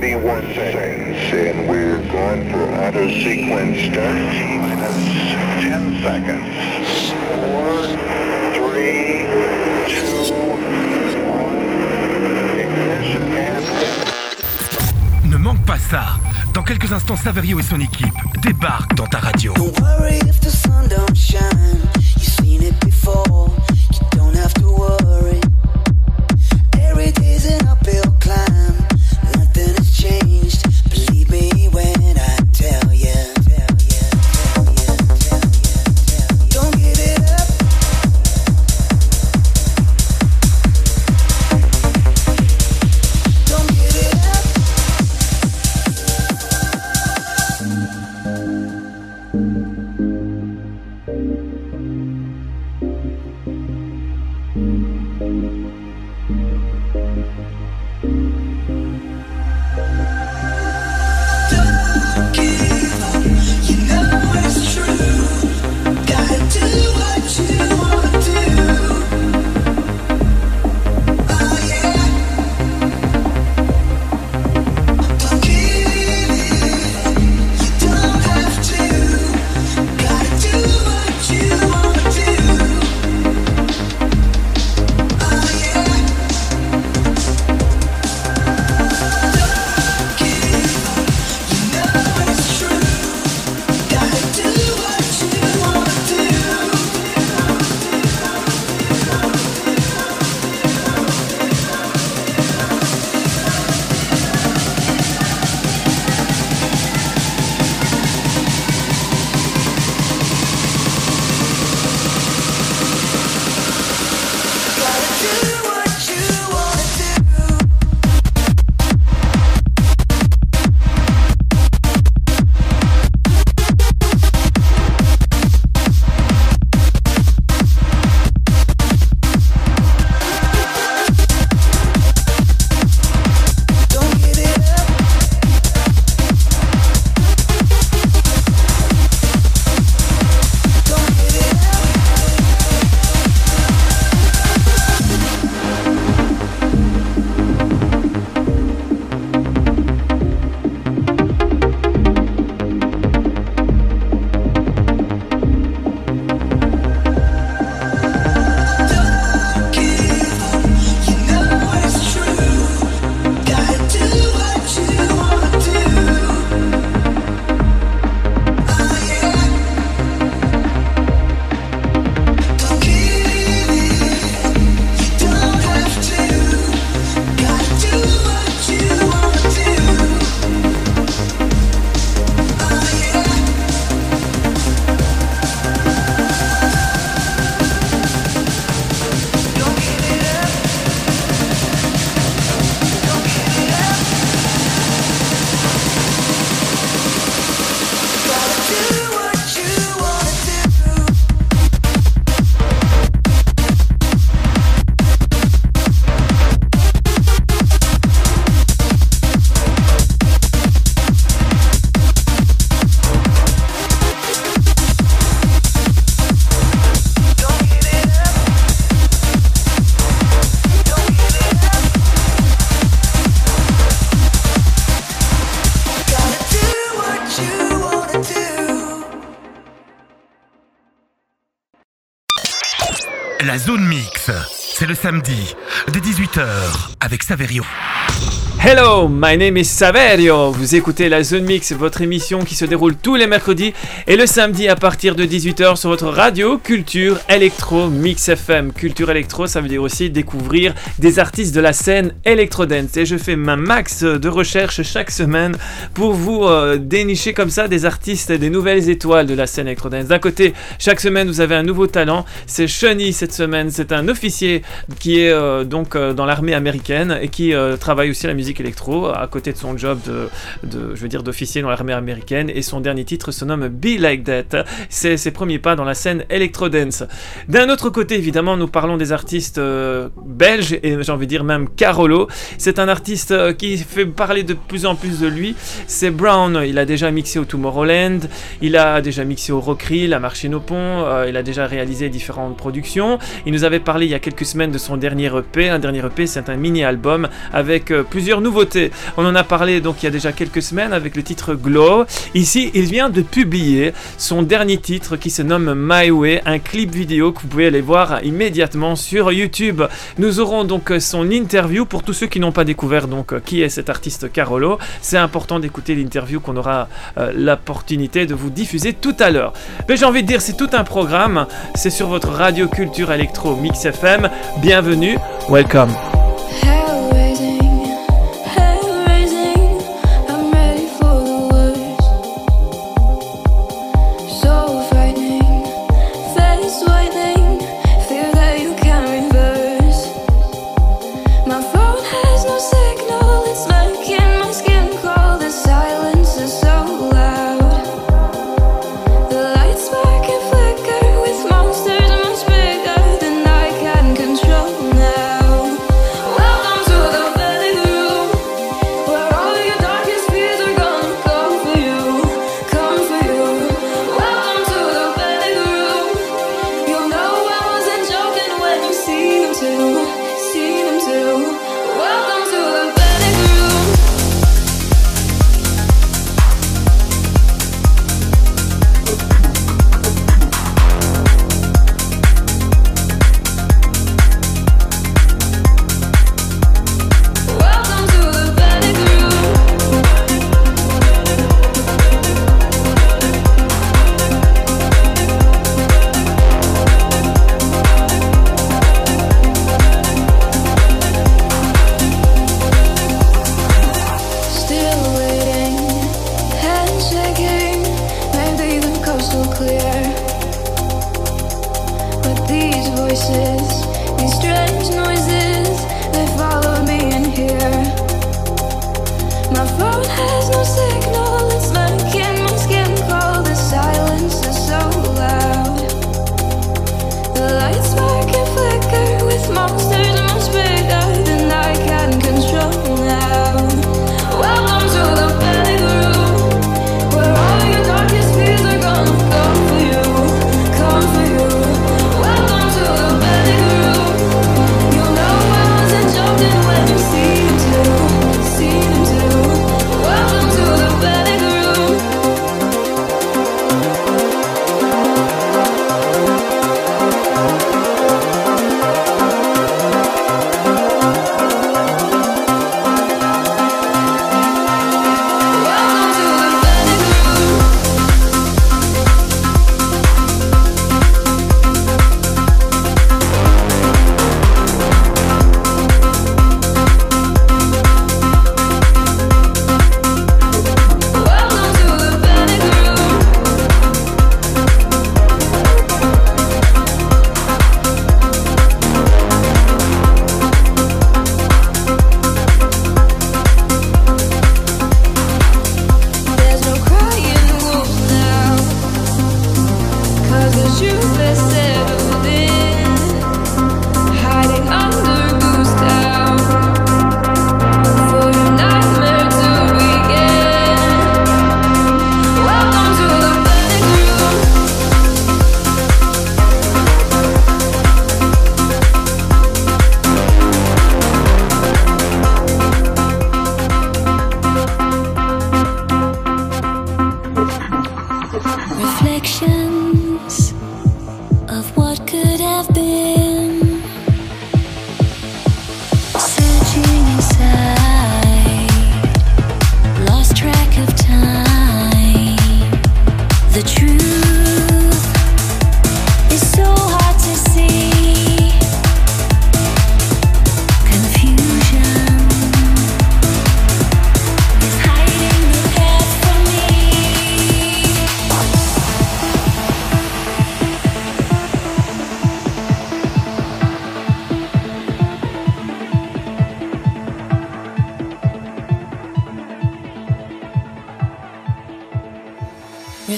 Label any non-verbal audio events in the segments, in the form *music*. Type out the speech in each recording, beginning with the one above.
31 seconds, and we're going for auto sequence start. Minus 10 seconds. 4, 3, 2, 1. Ignition and... Ne manque pas ça. Dans quelques instants, Saverio et son équipe débarquent dans ta radio. Don't worry if the sun don't shine. You've seen it before. La zone mix, c'est le samedi, dès 18h, avec Saverio. Hello, my name is Saverio. Vous écoutez la Zone Mix, votre émission qui se déroule tous les mercredis et le samedi à partir de 18h sur votre radio Culture Electro Mix FM. Culture Electro, ça veut dire aussi découvrir des artistes de la scène Electro Dance. Et je fais ma max de recherche chaque semaine pour vous euh, dénicher comme ça des artistes et des nouvelles étoiles de la scène Electro Dance. D'un côté, chaque semaine vous avez un nouveau talent. C'est Shani cette semaine. C'est un officier qui est euh, donc euh, dans l'armée américaine et qui travaille aussi à la musique électro à côté de son job de, je veux dire d'officier dans l'armée américaine et son dernier titre se nomme Be Like That. C'est ses premiers pas dans la scène electro dance d'un autre côté évidemment nous parlons des artistes euh, belges et j'ai envie de dire même Carolo. C'est un artiste euh, qui fait parler de plus en plus de lui. C'est Brown. Il a déjà mixé au Tomorrowland. Il a déjà mixé au Rockery à Marché nos Ponts. Euh, il a déjà réalisé différentes productions. Il nous avait parlé il y a quelques semaines de son dernier EP un dernier EP c'est un mini album avec euh, plusieurs plusieurs nouveautés. On en a parlé donc il y a déjà quelques semaines avec le titre Glow. Ici, il vient de publier son dernier titre qui se nomme My Way, un clip vidéo que vous pouvez aller voir immédiatement sur YouTube. Nous aurons donc son interview pour tous ceux qui n'ont pas découvert donc qui est cet artiste Carolo. C'est important d'écouter l'interview qu'on aura euh, l'opportunité de vous diffuser tout à l'heure. Mais j'ai envie de dire, c'est tout un programme. C'est sur votre radio culture électro Mix FM. Bienvenue, welcome. Hell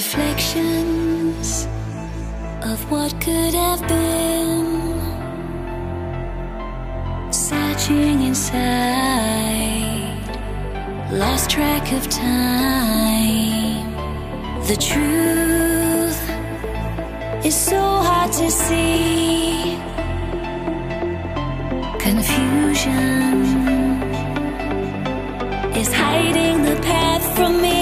Reflections of what could have been. Searching inside, lost track of time. The truth is so hard to see. Confusion is hiding the path from me.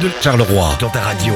De Charleroi dans ta radio.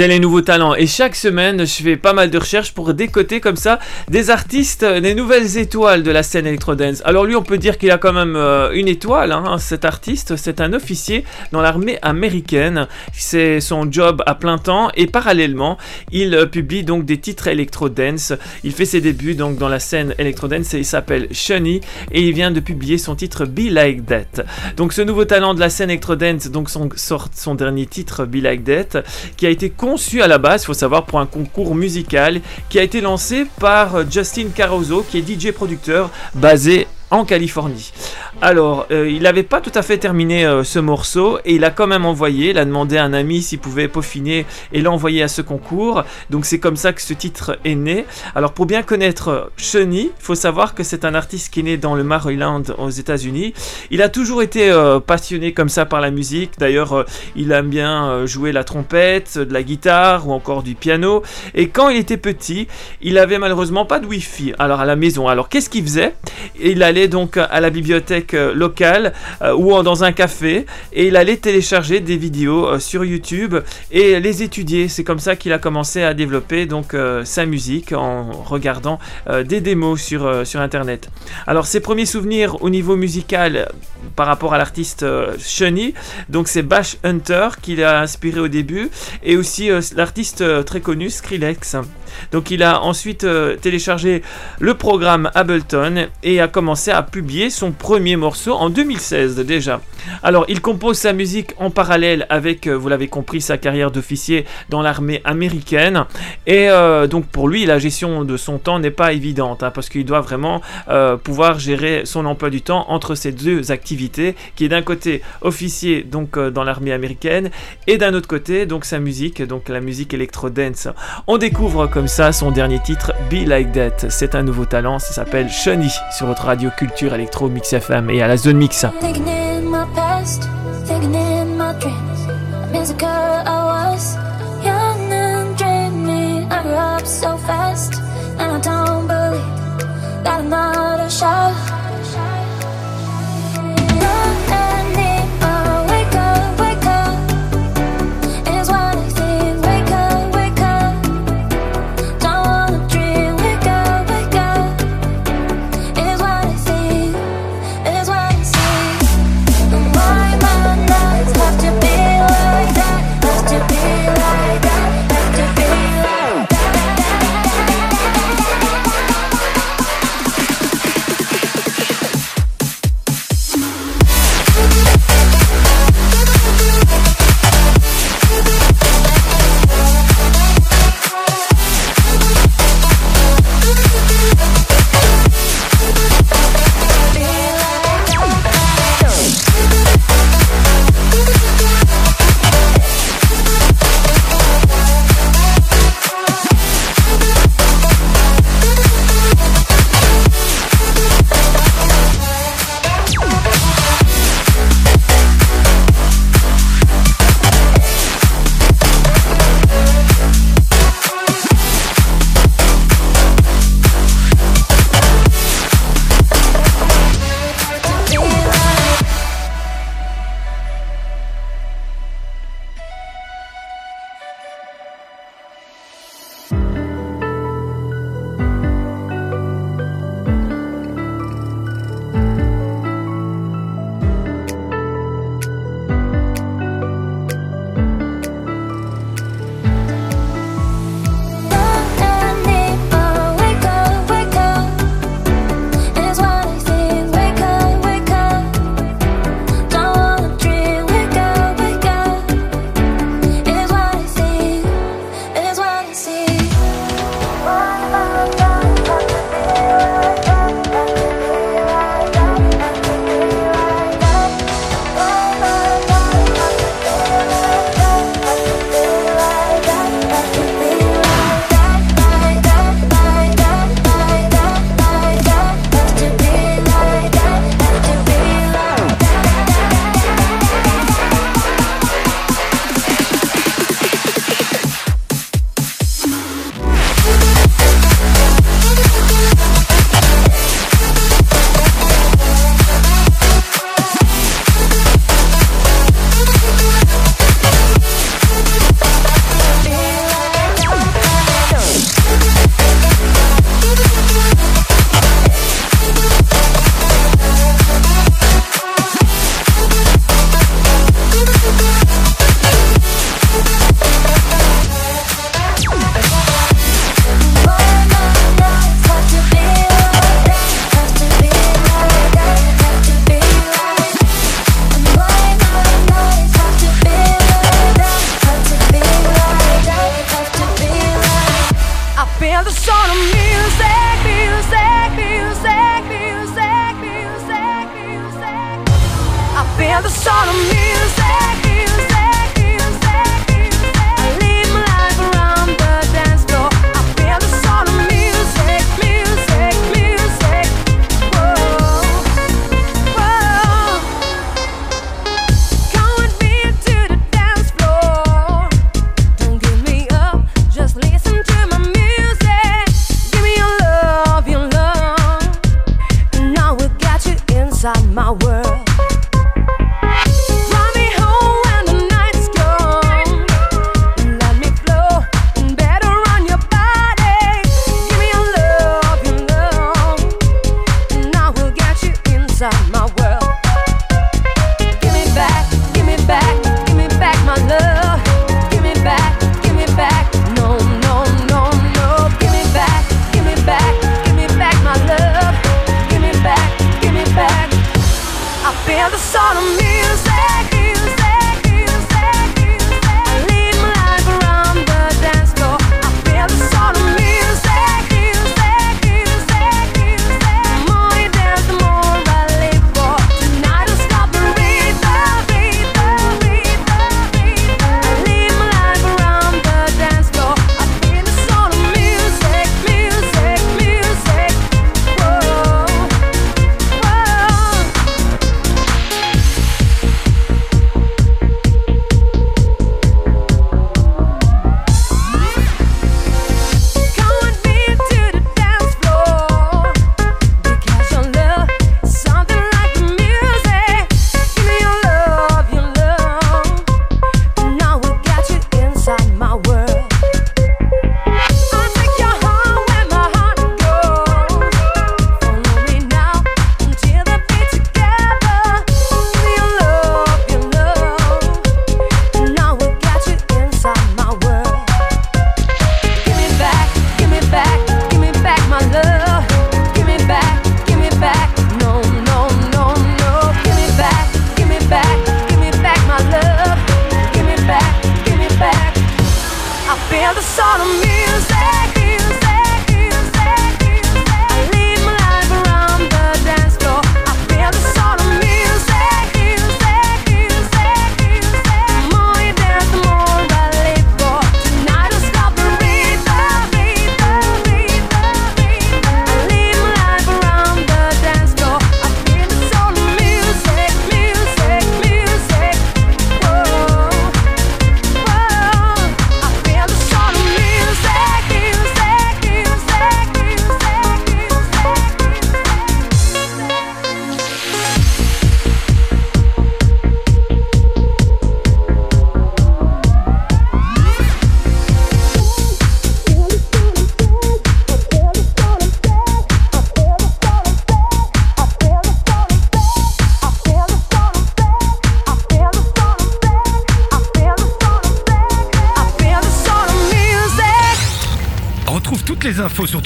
C'est les nouveaux talents et chaque semaine je fais pas mal de recherches pour décoter comme ça des artistes, des nouvelles étoiles de la scène électro-dance. Alors lui on peut dire qu'il a quand même euh, une étoile, hein, cet artiste, c'est un officier dans l'armée américaine, c'est son job à plein temps et parallèlement il euh, publie donc des titres électro-dance. Il fait ses débuts donc dans la scène électro-dance et il s'appelle Shunny et il vient de publier son titre Be Like That. Donc ce nouveau talent de la scène électro-dance donc son, dernier titre Be Like That qui a été conçu à la base, il faut savoir, pour un concours musical qui a été lancé par euh, Justin Caruso, qui est DJ producteur basé en Californie. Alors, euh, il n'avait pas tout à fait terminé euh, ce morceau et il a quand même envoyé, il a demandé à un ami s'il pouvait peaufiner et l'a envoyé à ce concours. Donc c'est comme ça que ce titre est né. Alors pour bien connaître Shunny, il faut savoir que c'est un artiste qui est né dans le Maryland aux États-Unis. Il a toujours été euh, passionné comme ça par la musique. D'ailleurs, il aime bien jouer la trompette, de la guitare ou encore du piano. Et quand il était petit, il avait malheureusement pas de wifi alors à la maison. Alors qu'est-ce qu'il faisait? Il allait donc à la bibliothèque euh, locale euh, ou dans un café et il allait télécharger des vidéos euh, sur YouTube et les étudier. C'est comme ça qu'il a commencé à développer donc sa musique en regardant des démos sur, internet. Alors ses premiers souvenirs au niveau musical par rapport à l'artiste Shunny, donc c'est Bash Hunter qui l'a inspiré au début et aussi l'artiste très connu Skrillex. Donc il a ensuite téléchargé le programme Ableton et a commencé à publier son premier morceau en 2016 déjà. Alors il compose sa musique en parallèle avec, euh, vous l'avez compris, sa carrière d'officier dans l'armée américaine. Et euh, donc pour lui, la gestion de son temps n'est pas évidente hein, parce qu'il doit vraiment euh, pouvoir gérer son emploi du temps entre ces deux activités, qui est d'un côté officier donc dans l'armée américaine et d'un autre côté donc sa musique, donc la musique électro-dance. On découvre comme ça son dernier titre, Be Like That. C'est un nouveau talent, ça s'appelle Shunny sur votre radio culture électro Mix FM et à la zone mix.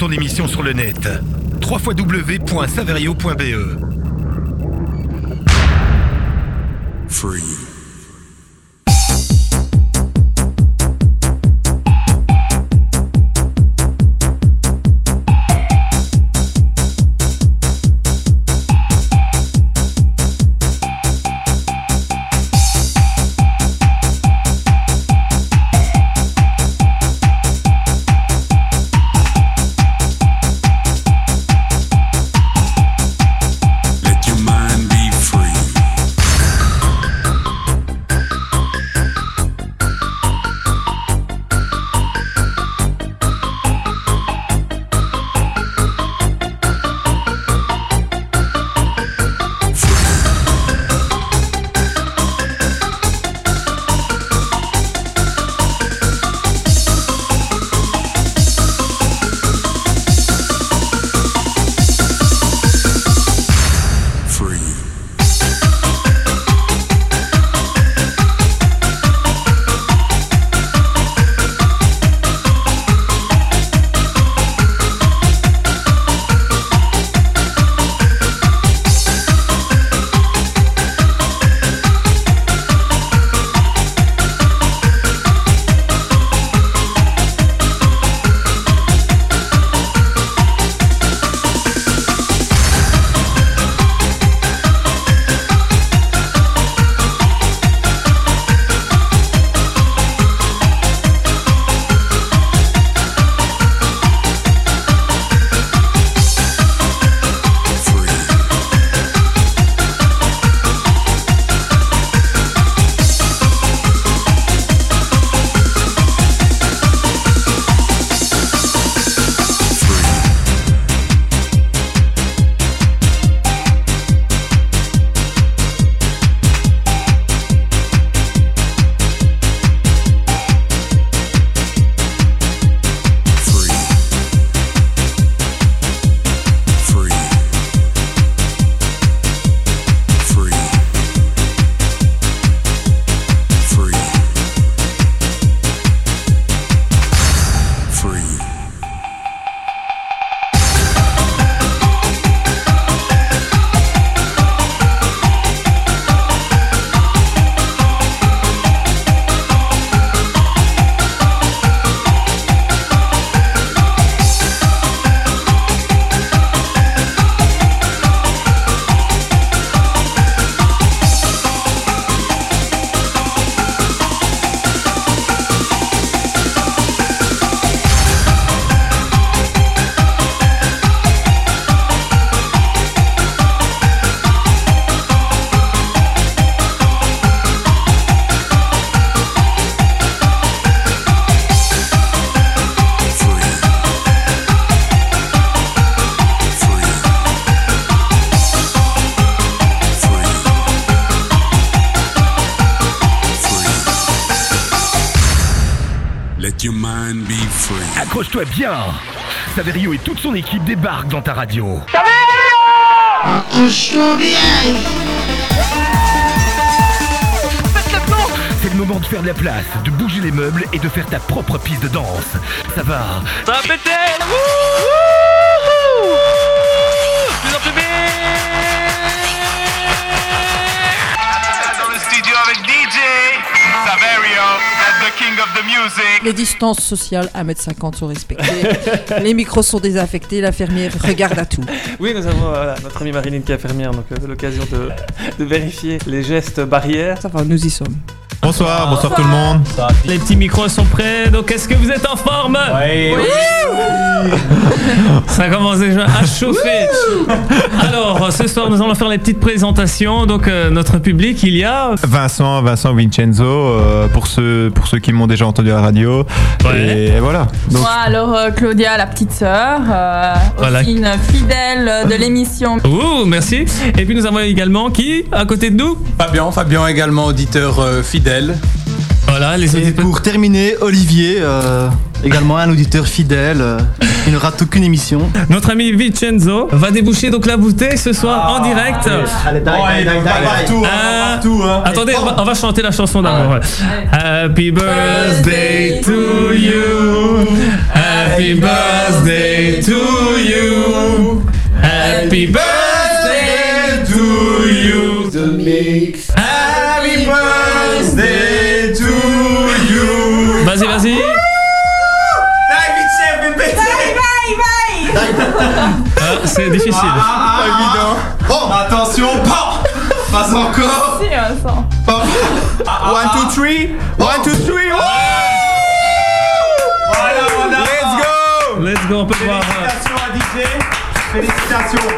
Ton émission sur le net. www.saverio.be Free. Accroche-toi bien. Saverio et toute son équipe débarquent dans ta radio. C'est le moment de faire de la place, de bouger les meubles et de faire ta propre piste de danse. Ça va? Ça va péter. Dans le studio avec DJ Saverio, the king of the music. Les distances sociales, 1m50 sont respectées. *laughs* les micros sont désaffectés. L'infirmière regarde à tout. Oui, nous avons voilà, notre amie Marilyn qui est infirmière, donc euh, l'occasion de, de vérifier les gestes barrières. Ça va, nous y sommes. Bonsoir, bonsoir tout le monde. Les petits micros sont prêts, donc est-ce que vous êtes en forme? Oui, *laughs* Ça commence déjà à chauffer. Alors, ce soir, nous allons faire les petites présentations. Donc, euh, notre public, il y a... Vincent, Vincent Vincenzo, euh, pour ceux pour ceux qui m'ont déjà entendu à la radio. Ouais. Et voilà. Donc Moi, alors euh, Claudia, la petite sœur, euh, Voilà. aussi une fidèle de l'émission. Ouh, merci. Et puis, nous avons également qui à côté de nous? Fabien, Fabien également auditeur euh, fidèle. Voilà, les Et auditeurs. pour terminer, Olivier, euh, également un auditeur fidèle. euh, il ne rate aucune émission. Notre ami Vincenzo va déboucher donc la bouteille ce soir en direct. Allez, partout, Euh, partout, hein. Attendez, on va, on va chanter la chanson d'amour. Happy birthday to you. Happy birthday to you. Happy birthday pas encore. Si, euh, ça. One, two, three. One, two, three. Voilà, voilà. Let's go. Let's go, on peut voir. Félicitations à DJ. Félicitations.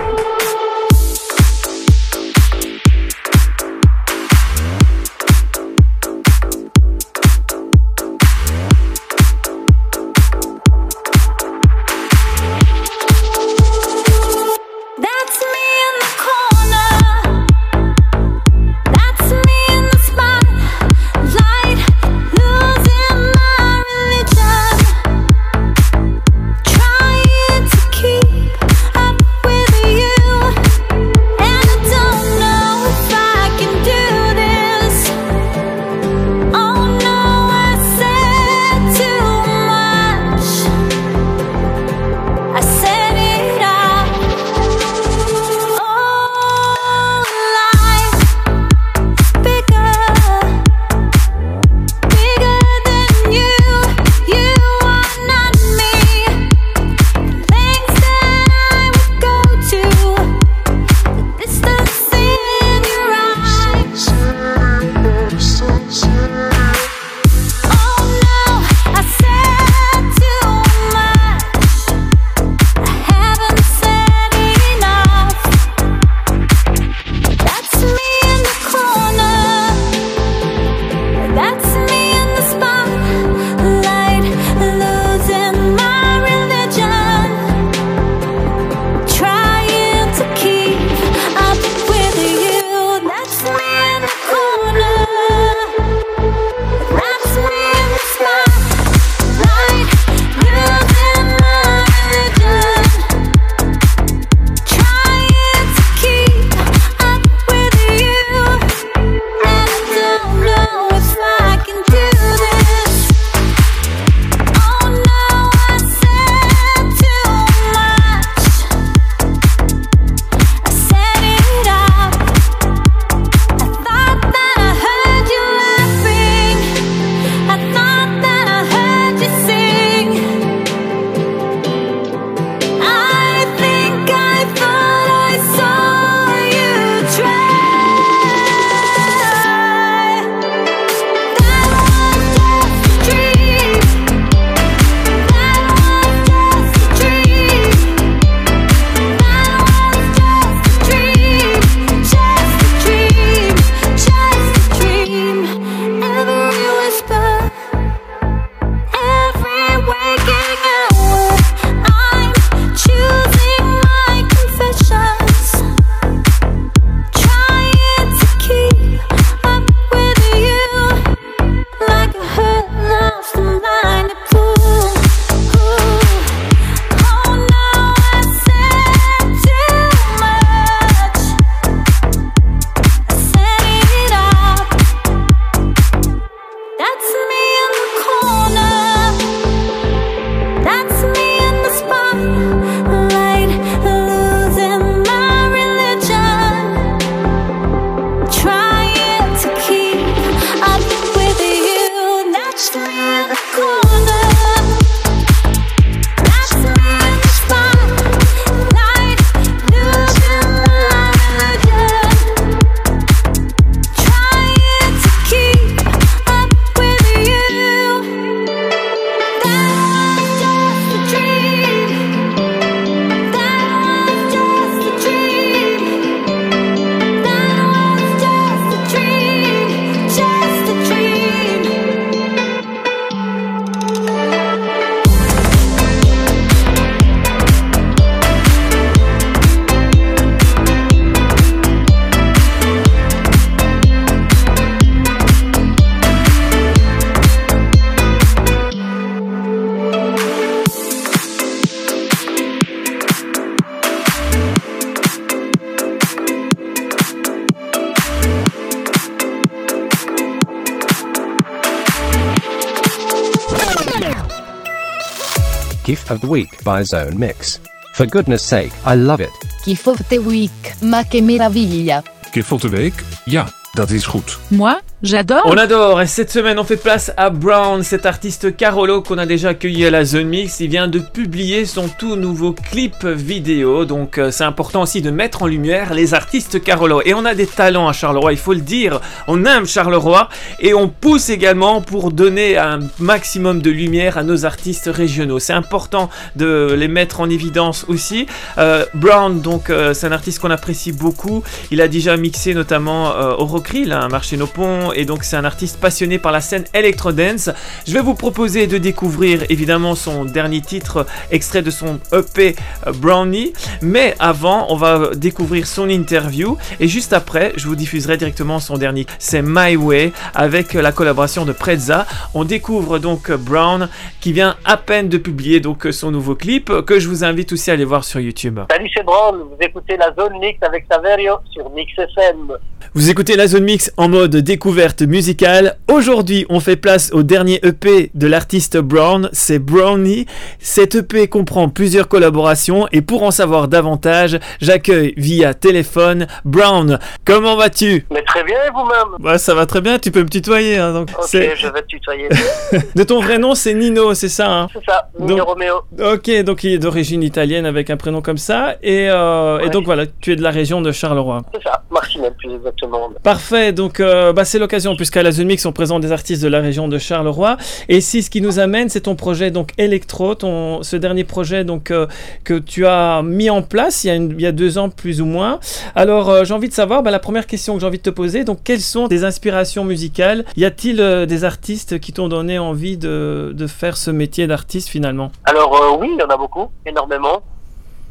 Of the Week by Zone Mix. For goodness sake, I love it. Kiff of the Week, ma che meraviglia. Gif of the Week? Ja, dat is goed. Moi, j'adore. On adore et cette semaine on fait place à Brown, cet artiste Carolo qu'on a déjà accueilli à la Zone Mix. Il vient de publier son tout nouveau clip vidéo, donc euh, c'est important aussi de mettre en lumière les artistes Carolo. Et on a des talents à Charleroi, il faut le dire. On aime Charleroi et on pousse également pour donner un maximum de lumière à nos artistes régionaux. C'est important de les mettre en évidence aussi. Euh, Brown, donc euh, c'est un artiste qu'on apprécie beaucoup. Il a déjà mixé notamment euh, au Rockrill, un marché nos ponts, et donc c'est un artiste passionné par la scène electro-dance. Je vais vous proposer de découvrir évidemment son dernier titre, extrait de son EP euh, Brownie, mais avant, on va découvrir son interview, et juste après, je vous diffuserai directement son dernier. C'est My Way, avec la collaboration de Prezza. On découvre donc Brown, qui vient à peine de publier donc son nouveau clip, que je vous invite aussi à aller voir sur YouTube. Salut, c'est Brown. Vous écoutez la zone mix avec Saverio sur Mix FM. Vous écoutez la zone mix en mode découverte musicale. Aujourd'hui, on fait place au dernier EP de l'artiste Brown, c'est Brownie. Cet EP comprend plusieurs collaborations et pour en savoir davantage, j'accueille via téléphone Brown. Comment vas-tu? Mais très bien, vous-même? Bah ça va très bien, tu peux me tutoyer. hein, donc Ok, je vais te tutoyer. *laughs* De ton vrai nom, c'est Nino, c'est ça hein? C'est ça, Nino Donc- Romeo. Ok, donc il est d'origine italienne avec un prénom comme ça. Et, euh, et donc voilà, tu es de la région de Charleroi. C'est ça, Marcinelle plus exactement. Parfait, donc euh, bah, c'est l'occasion puisqu'à la Zone Mix on présente des artistes de la région de Charleroi et si ce qui nous amène c'est ton projet donc Electro, ton, ce dernier projet donc euh, que tu as mis en place il y a, une- il y a deux ans plus ou moins. Alors euh, j'ai envie de savoir, bah, la première question que j'ai envie de te poser, donc quelles sont tes inspirations musicales? Y a-t-il euh, des artistes qui t'ont donné envie de, de faire ce métier d'artiste finalement? Alors oui, il y en a beaucoup, énormément.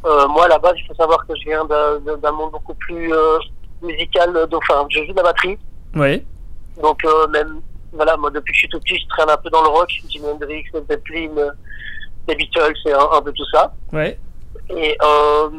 Moi, à la base, il faut savoir que je viens d'un monde beaucoup plus musical. donc, Enfin, je joue de la batterie. Oui. Donc, euh, même, voilà, moi, depuis que je suis tout petit, je traîne un peu dans le rock. Jimi Hendrix, Led Zeppelin, les Beatles et un, un peu tout ça. Ouais. Et euh,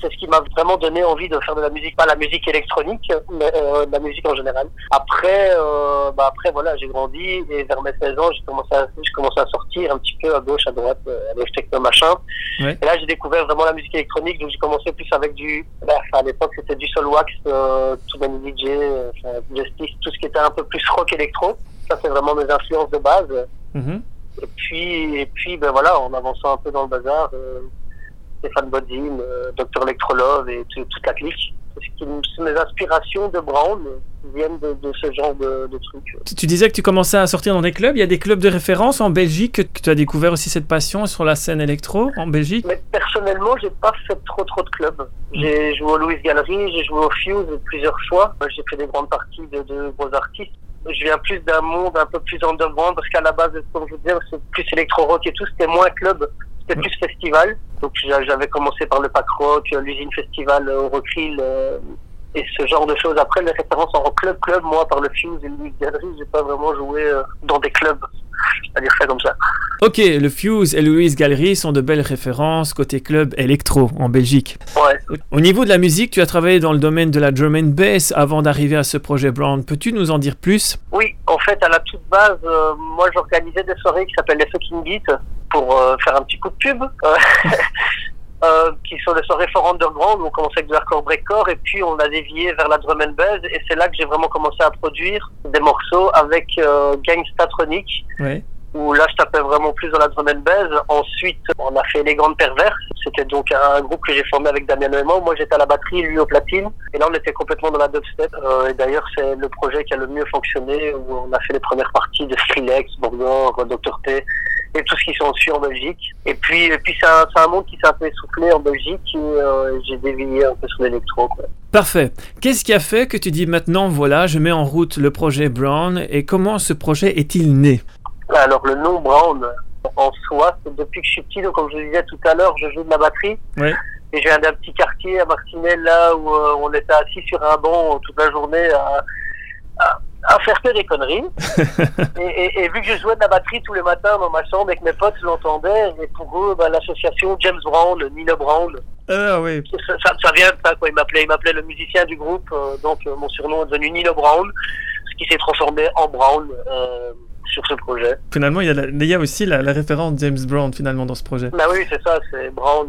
c'est ce qui m'a vraiment donné envie de faire de la musique, pas la musique électronique, mais euh, de la musique en général. Après, euh, bah après voilà, j'ai grandi et vers mes 16 ans, j'ai commencé à, commencé à sortir un petit peu à gauche, à droite, euh, avec techno machin. Ouais. Et là, j'ai découvert vraiment la musique électronique, donc j'ai commencé plus avec du, bah, à l'époque c'était du Solwax, euh, Too Many DJ, euh, Justice, tout ce qui était un peu plus rock électro. Ça, c'est vraiment mes influences de base. Mhm. Et puis, et puis ben voilà, en avançant un peu dans le bazar, euh, Stéphane Bodine, euh, Dr Electrolove et tout- toute la clique. Mes inspirations de Brown euh, viennent de, de ce genre de, de trucs. Tu- disais que tu commençais à sortir dans des clubs. Il y a des clubs de référence en Belgique que tu as découvert aussi cette passion sur la scène électro en Belgique? Mais personnellement, j'ai pas fait trop trop de clubs. J'ai joué au Louis Gallery, j'ai joué au Fuse plusieurs fois. J'ai fait des grandes parties de, de gros artistes. Je viens plus d'un monde un peu plus underground parce qu'à la base, comme je vous disais, c'est plus électro-rock et tout. C'était moins club, c'était plus festival. Donc j'a- j'avais commencé par le Pack Rock, euh, l'usine festival euh, au Rockrill et ce genre de choses. Après, les références en club club, moi par le Fuse et Louis Gallery, j'ai pas vraiment joué euh, dans des clubs. C'est-à-dire ça comme ça. Ok, le Fuse et Louise Gallery sont de belles références côté club électro en Belgique. Ouais. Au niveau de la musique, tu as travaillé dans le domaine de la drum and bass avant d'arriver à ce projet Brown. Peux-tu nous en dire plus? Oui, en fait, à la toute base, euh, moi, j'organisais des soirées qui s'appellent les Fucking Beats pour euh, faire un petit coup de pub. euh, *laughs* euh, qui sont des soirées fort underground, où on commençait avec de l'hardcore breakcore, et puis on a dévié vers la drum and bass, et c'est là que j'ai vraiment commencé à produire des morceaux avec euh, Gangstatronic, Ouais. où là je tapais vraiment plus dans la drum and bass. Ensuite, on a fait Les Grandes Perverses. C'était donc un groupe que j'ai formé avec Damien Neumann. Moi j'étais à la batterie, lui au platine. Et là on était complètement dans la dubstep. Euh, et d'ailleurs c'est le projet qui a le mieux fonctionné, où on a fait les premières parties de Skrillex, Borgor, Dr. T et tout ce qui sont dessus en Belgique. Et puis, et puis c'est un, un monde qui s'est un peu essoufflé en Belgique et euh, j'ai dévié un peu sur l'électro. Parfait. Qu'est-ce qui a fait que tu dis maintenant, voilà, je mets en route le projet Brown et comment ce projet est-il né? Alors le nom Brown en soi, c'est depuis que je suis petit, donc comme je le disais tout à l'heure, je joue de la batterie. Et je viens d'un petit quartier à Martinelle, là où euh, on était assis sur un banc toute la journée à, à, à faire que des conneries. *laughs* et, et, et vu que je jouais de la batterie tous les matins dans ma chambre et que mes potes l'entendaient, et pour eux, bah, l'association James Brown, Nino Brown, Ah oui. ça, ça, ça vient de ça, quoi. Il m'appelait, il m'appelait le musicien du groupe, euh, donc euh, mon surnom est devenu Nino Brown, ce qui s'est transformé en Brown. Euh, sur ce projet. Finalement, il y a, la- il y a aussi la, la référence James Brown finalement dans ce projet. Bah oui, c'est ça, c'est Brown,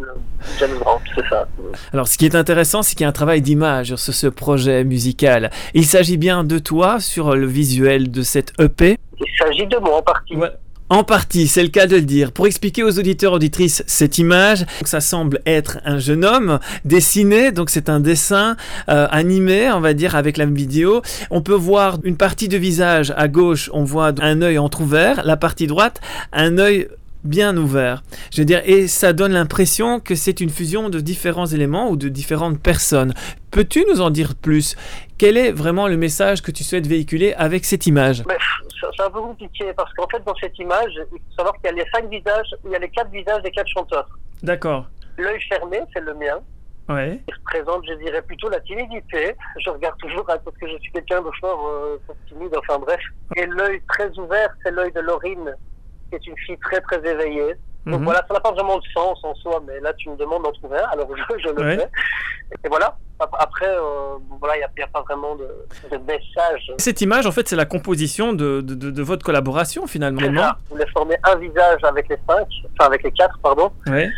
James Brown, c'est ça. Alors, ce qui est intéressant, c'est qu'il y a un travail d'image sur ce projet musical. Il s'agit bien de toi sur le visuel de cette EP. Il s'agit de moi en partie. En partie, c'est le cas de le dire. Pour expliquer aux auditeurs auditrices cette image, ça semble être un jeune homme dessiné, donc c'est un dessin euh, animé, on va dire, avec la vidéo. On peut voir une partie de visage à gauche, on voit un œil entrouvert, la partie droite, un œil bien ouvert. Je veux dire, et ça donne l'impression que c'est une fusion de différents éléments ou de différentes personnes. Peux-tu nous en dire plus? Quel est vraiment le message que tu souhaites véhiculer avec cette image? C'est un peu compliqué parce qu'en fait, dans cette image, il faut savoir qu'il y a les cinq visages, il y a les quatre visages des quatre chanteurs. D'accord. L'œil fermé, c'est le mien. Ouais. Il représente, je dirais, plutôt la timidité. Je regarde toujours hein, parce que je suis quelqu'un de fort euh, timide, enfin bref. Et l'œil très ouvert, c'est l'œil de Laurine, qui est une fille très très éveillée. Donc Mhm. voilà, ça n'a pas vraiment de sens en soi, mais là tu me demandes d'en trouver un, alors *laughs* je, je le Ouais. fais. Et voilà. Ap- Après, euh, voilà, il n'y a, pas vraiment de, de message. Cette image, en fait, c'est la composition de, de, votre collaboration finalement. Ça. Je voulais former un visage avec les cinq, enfin avec les quatre, pardon. Ouais.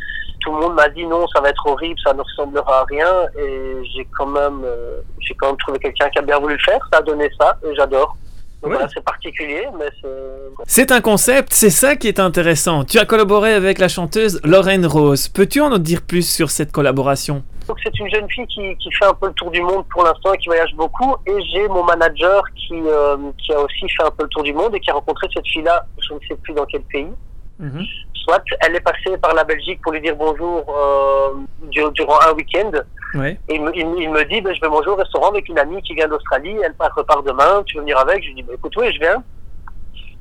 Tout le monde m'a dit non, ça va être horrible, ça ne ressemblera à rien. Et j'ai quand même, euh, j'ai quand même trouvé quelqu'un qui a bien voulu le faire. Ça a donné ça, et j'adore. Donc Ouais. voilà, c'est particulier, mais c'est. C'est un concept, c'est ça qui est intéressant. Tu as collaboré avec la chanteuse Lorraine Rose. Peux-tu en dire plus sur cette collaboration? Donc c'est une jeune fille qui, qui fait un peu le tour du monde pour l'instant et qui voyage beaucoup. Et j'ai mon manager qui, euh, qui a aussi fait un peu le tour du monde et qui a rencontré cette fille-là, je ne sais plus dans quel pays. Soit elle est passée par la Belgique pour lui dire bonjour euh, du- durant un week-end. Ouais. Et il me, il me- il me dit, ben, je vais manger au restaurant avec une amie qui vient d'Australie, elle part- repart demain, tu veux venir avec? Je lui dis, ben, écoute, oui, je viens.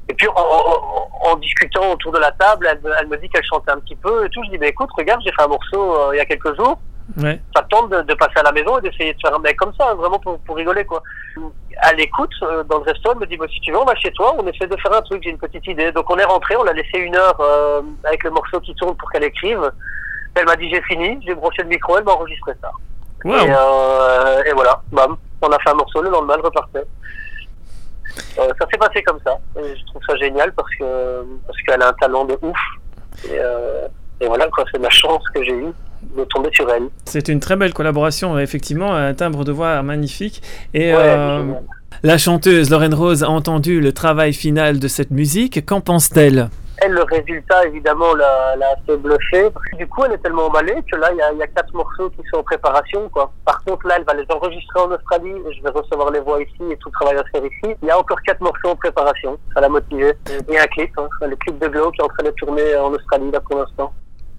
Et puis, en, en- en discutant autour de la table, elle, me- elle me dit qu'elle chantait un petit peu et tout. Je dis, ben, écoute, regarde, j'ai fait un morceau euh, il y a quelques jours. Ouais. Ça te tente de, de passer à la maison et d'essayer de faire un mec comme ça, vraiment pour, pour rigoler, quoi. Elle écoute euh, dans le resto, elle me dit, bah, si tu veux, on va chez toi, on essaie de faire un truc, j'ai une petite idée. Donc, on est rentré, on l'a laissé une heure euh, avec le morceau qui tourne pour qu'elle écrive. Elle m'a dit, j'ai fini, j'ai branché le micro, elle m'a enregistré ça. Wow. Et, euh, et voilà, bam, on a fait un morceau, le lendemain, elle repartait. Ça s'est passé comme ça. Et je trouve ça génial parce que parce qu'elle a un talent de ouf. Et, et voilà, quoi, c'est la chance que j'ai eue de tomber sur elle. C'est une très belle collaboration, effectivement, un timbre de voix magnifique. Et Ouais, euh, la chanteuse Lorraine Rose a entendu le travail final de cette musique. Qu'en pense-t-elle? Elle, le résultat, évidemment, l'a l'a assez bluffé. Parce que du coup, elle est tellement emballée que là, il y a, il y a quatre morceaux qui sont en préparation. Quoi. Par contre, là, elle va les enregistrer en Australie. Je vais recevoir les voix ici et tout le travail à faire ici. Il y a encore quatre morceaux en préparation. Ça l'a motivée. Et un clip, hein, le clip de Glow qui est en train de tourner en Australie, là, pour l'instant.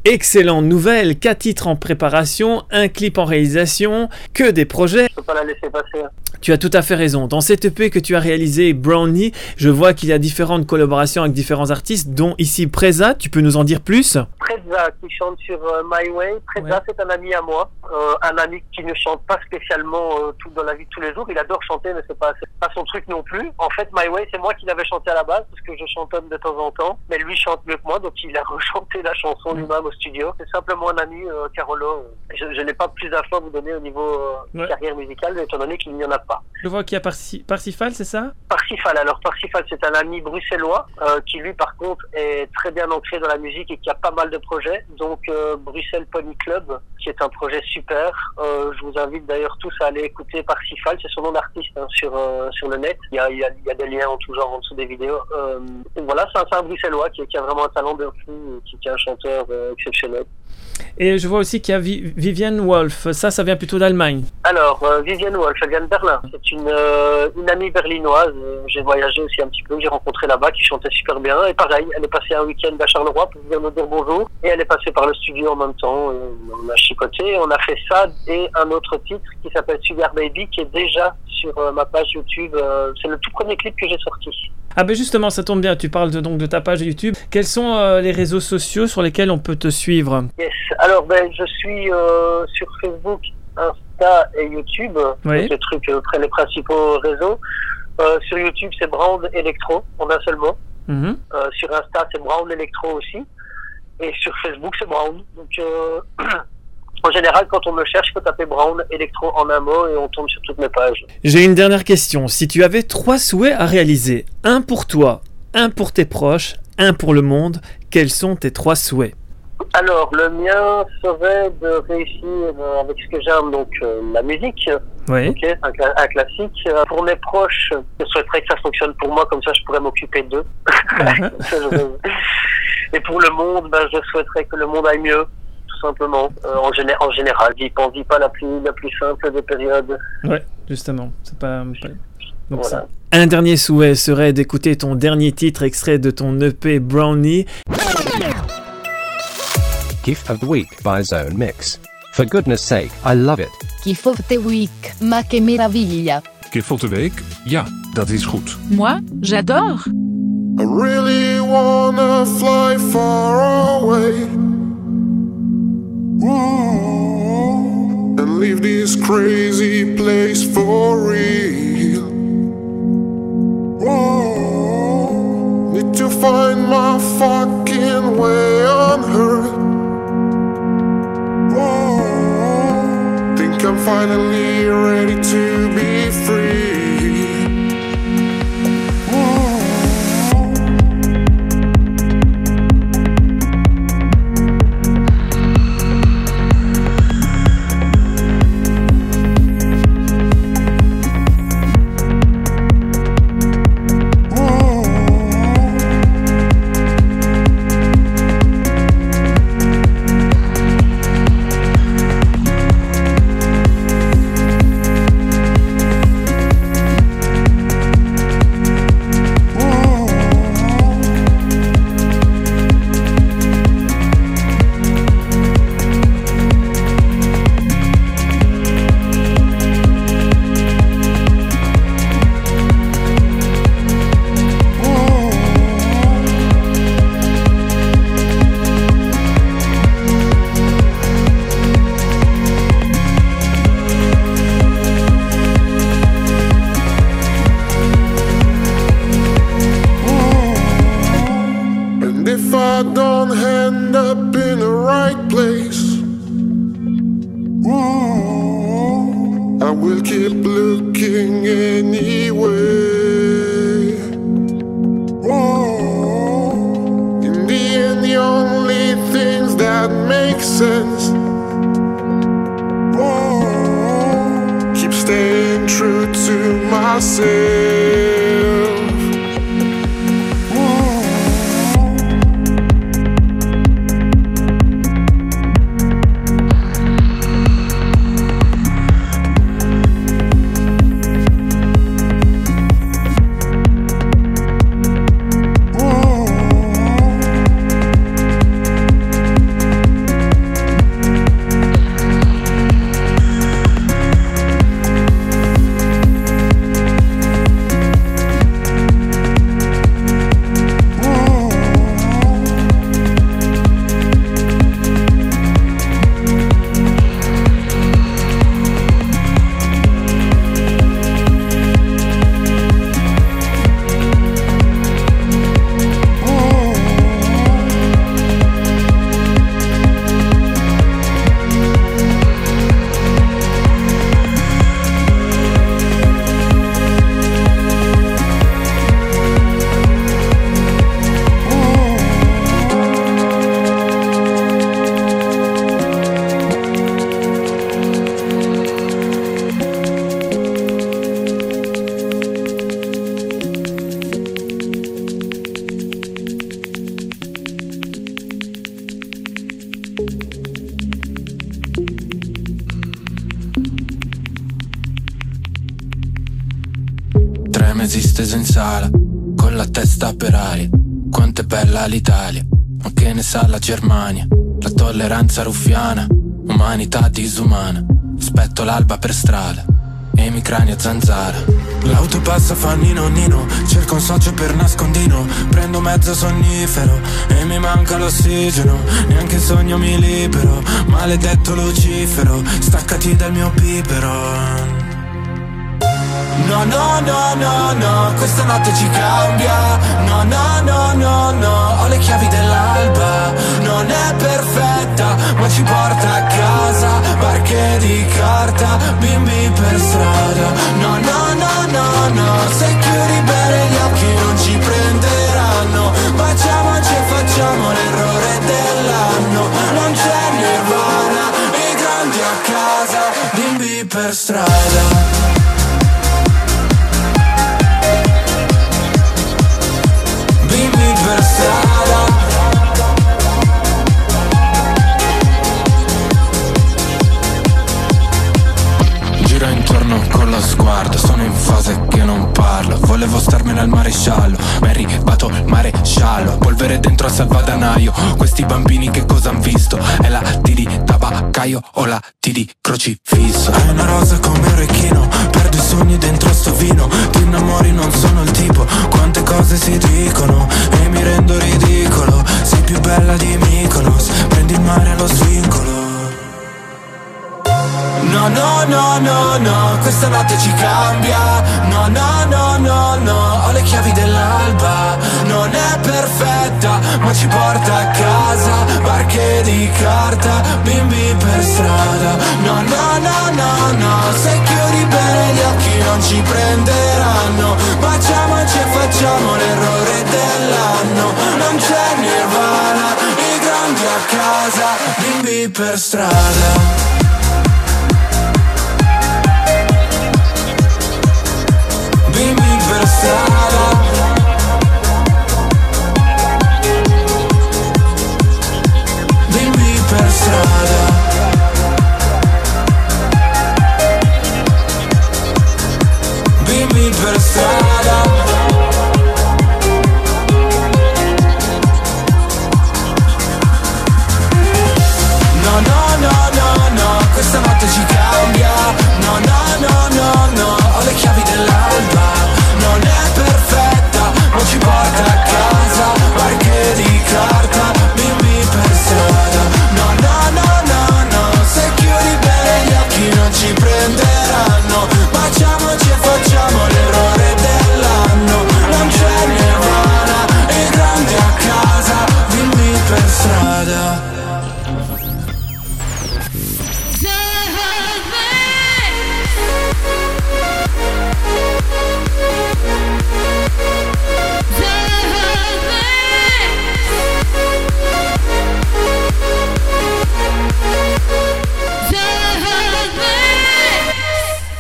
Excellente nouvelle, quatre titres en préparation, un clip en réalisation, que des projets. Je peux pas la laisser passer. hein. Tu as tout à fait raison. Dans cette EP que tu as réalisé, Brownie, je vois qu'il y a différentes collaborations avec différents artistes, dont ici Preza. Tu peux nous en dire plus? Preza qui chante sur euh, My Way. Preza, c'est un ami à moi. Euh, un ami qui ne chante pas spécialement euh, tout dans la vie de tous les jours. Il adore chanter, mais c'est pas, pas son truc non plus. En fait, My Way, c'est moi qui l'avais chanté à la base, parce que je chantonne de temps en temps. Mais lui chante mieux que moi, donc il a *laughs* rechanté la chanson lui-même au studio. C'est simplement un ami, Carolo. Je, je n'ai pas plus d'infos à vous donner au niveau Ouais. carrière musicale, étant donné qu'il n'y en a pas. Je vois qu'il y a Parsi- Parsifal, c'est ça? Parsifal. Alors Parsifal, c'est un ami bruxellois euh, qui lui, par contre, est très bien ancré dans la musique et qui a pas mal de projets. Donc euh, Bruxelles Pony Club, qui est un projet super. Euh, je vous invite d'ailleurs tous à aller écouter Parsifal. C'est son nom d'artiste hein, sur euh, sur le net. Il y a, il y, a, il y a des liens en tout genre en dessous des vidéos. Voilà, c'est un, bruxellois qui, qui a vraiment un talent de fou, qui, qui est un chanteur exceptionnel. Et je vois aussi qu'il y a Vi- Vivienne Wolf. Ça, ça vient plutôt d'Allemagne. Alors, euh, Vivienne Wolf, elle vient de Berlin. C'est une, euh, une amie berlinoise. J'ai voyagé aussi un petit peu, j'ai rencontré là-bas, qui chantait super bien. Et pareil, elle est passée un week-end à Charleroi pour venir me dire bonjour. Et elle est passée par le studio en même temps. On a chicoté, on a fait ça et un autre titre qui s'appelle Sugar Baby, qui est déjà sur euh, ma page YouTube. Euh, C'est le tout premier clip que j'ai sorti. Ah ben justement, ça tombe bien, tu parles de, donc de ta page YouTube. Quels sont euh, les réseaux sociaux sur lesquels on peut te suivre? Yes. Alors, ben, je suis sur Facebook, Insta et YouTube. Oui. Les trucs, les principaux réseaux. Sur YouTube, c'est Brown Electro, en un seul mot. Mhm. Euh, sur Insta, c'est Brown Electro aussi. Et sur Facebook, c'est Brown. Donc, euh, *clears throat* en général, quand on me cherche, il faut taper Brown Electro en un mot et on tombe sur toutes mes pages. J'ai une dernière question. Si tu avais trois souhaits à réaliser, un pour toi, un pour tes proches, un pour le monde. Quels sont tes trois souhaits? Alors, le mien serait de réussir euh, avec ce que j'aime, donc euh, la musique. Oui. Ok, un, cla- un classique. Pour mes proches, je souhaiterais que ça fonctionne pour moi, comme ça je pourrais m'occuper d'eux. *laughs* Je- Et pour le monde, ben, je souhaiterais que le monde aille mieux, tout simplement, euh, en, géné- en général. J'y pense dis pas la plus, la plus simple des périodes. Ouais, justement. C'est pas. pas- Donc Voilà. ça. Un dernier souhait serait d'écouter ton dernier titre extrait de ton EP Brownie. Gift of the Week by Zone Mix. For goodness sake, I love it. Gift of the Week, ma che meraviglia. Gift van de week? Ja, dat is goed. Moi, j'adore. I really wanna fly far away. Ooh, and leave this crazy place for real. Ooh, need to find my fucking way on earth. Ooh, think I'm finally ready to be free. Bella l'Italia, ma che ne sa la Germania? La tolleranza ruffiana, umanità disumana. Aspetto l'alba per strada, e mi crani a zanzara. L'auto passa fa nino nino, cerco un socio per nascondino. Prendo mezzo sonnifero e mi manca l'ossigeno. Neanche il sogno mi libero, maledetto Lucifero, staccati dal mio pipero. No, no, no, no, no, questa notte ci cambia. No, no, no, no, no, ho le chiavi dell'alba. Non è perfetta, ma ci porta a casa. Barche di carta, bimbi per strada. No, no, no, no, no, se chiudi bene gli occhi non ci prenderanno. Baciamoci e facciamo l'errore dell'anno. Non c'è nirvana, i grandi a casa Bimbi per strada. Volevo starmene al maresciallo. Ma è arrivato il maresciallo. Polvere dentro al salvadanaio. Questi bambini che cosa han visto? È la T di tabaccaio o la T di crocifisso? È una rosa come un orecchino. Perdo i sogni dentro sto vino. Ti innamori non sono il tipo. Quante cose si dicono E mi rendo ridicolo. Sei più bella di Mykonos. Prendi il mare allo svincolo No, no, no, no, questa notte ci cambia. No, no, no, no, no, ho le chiavi dell'alba. Non è perfetta, ma ci porta a casa. Barche di carta, bimbi per strada. No, no, no, no, no, se chiudi bene gli occhi non ci prenderanno. Baciamoci e facciamo l'errore dell'anno. Non c'è nirvana, i grandi a casa, bimbi per strada side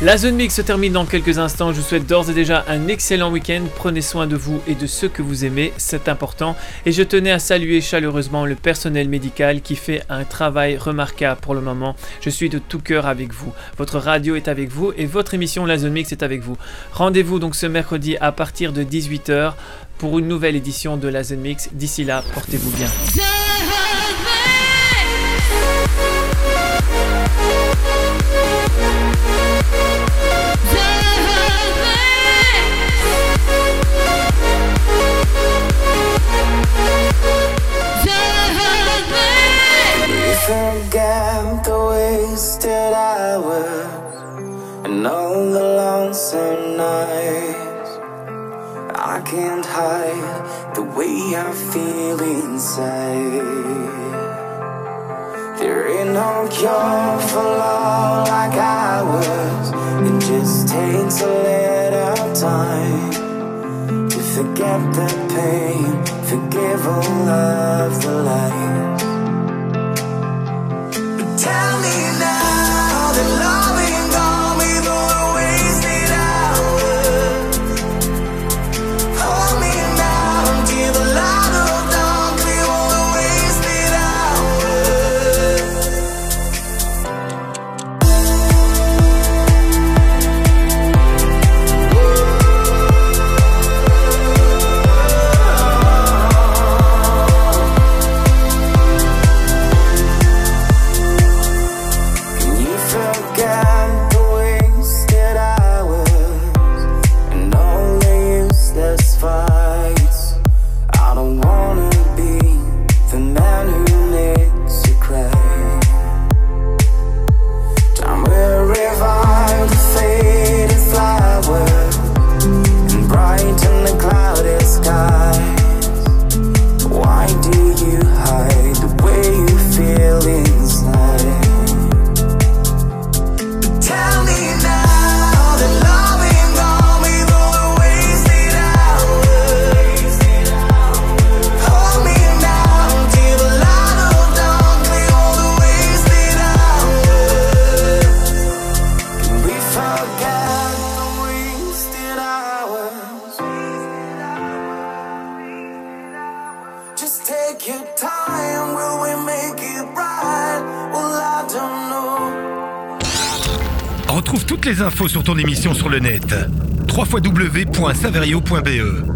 La zone mix se termine dans quelques instants. Je vous souhaite d'ores et déjà un excellent week-end. Prenez soin de vous et de ceux que vous aimez, c'est important. Et je tenais à saluer chaleureusement le personnel médical qui fait un travail remarquable pour le moment. Je suis de tout cœur avec vous. Votre radio est avec vous et votre émission La zone mix est avec vous. Rendez-vous donc ce mercredi à partir de 18h pour une nouvelle édition de la zone mix. D'ici là, portez-vous bien. We forget the wasted hours and all the lonesome nights. I can't hide the way I feel inside. There ain't no cure for love like ours. It just takes a little time to forget the pain, forgive all of the lies. Tell me now that loving émission sur le net. www.saverio.be